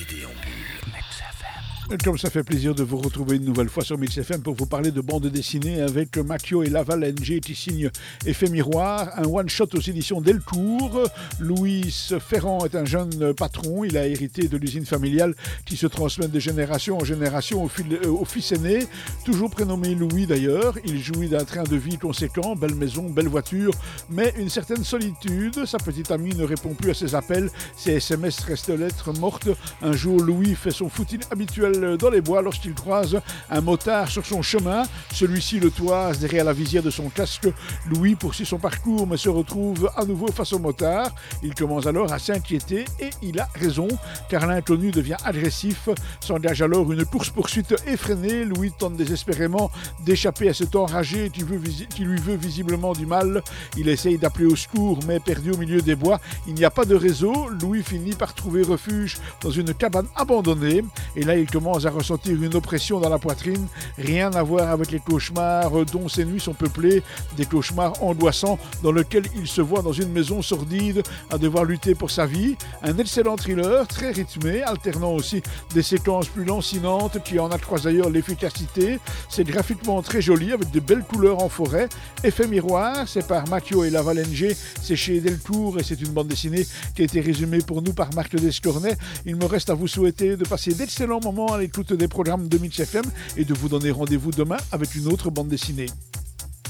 BD. Comme ça fait plaisir de vous retrouver une nouvelle fois sur Mix FM pour vous parler de bande dessinée avec Macchio et Laval NG qui signe Effet Miroir, un one-shot aux éditions Delcourt. Louis Ferrand est un jeune patron, il a hérité de l'usine familiale qui se transmet de génération en génération au, euh, au fils aîné, toujours prénommé Louis d'ailleurs. Il jouit d'un train de vie conséquent, belle maison, belle voiture, mais une certaine solitude. Sa petite amie ne répond plus à ses appels, ses SMS restent lettres mortes. Un jour, Louis fait son footing habituel dans les bois lorsqu'il croise un motard sur son chemin. Celui-ci le toise derrière la visière de son casque. Louis poursuit son parcours mais se retrouve à nouveau face au motard. Il commence alors à s'inquiéter et il a raison car l'inconnu devient agressif. S'engage alors une course-poursuite effrénée. Louis tente désespérément d'échapper à cet enragé qui, qui lui veut visiblement du mal. Il essaye d'appeler au secours mais perdu au milieu des bois. Il n'y a pas de réseau. Louis finit par trouver refuge dans une cabane abandonnée et là il commence à ressentir une oppression dans la poitrine, rien à voir avec les cauchemars dont ces nuits sont peuplées, des cauchemars angoissants dans lesquels il se voit dans une maison sordide à devoir lutter pour sa vie. Un excellent thriller, très rythmé, alternant aussi des séquences plus lancinantes qui en accroissent d'ailleurs l'efficacité. C'est graphiquement très joli avec de belles couleurs en forêt. Effet miroir, c'est par Macchio et Lavalenge, c'est chez Delcourt et c'est une bande dessinée qui a été résumée pour nous par Marc Descornet. Il me reste à vous souhaiter de passer d'excellents moments à l'écoute des programmes de Mix FM et de vous donner rendez-vous demain avec une autre bande dessinée.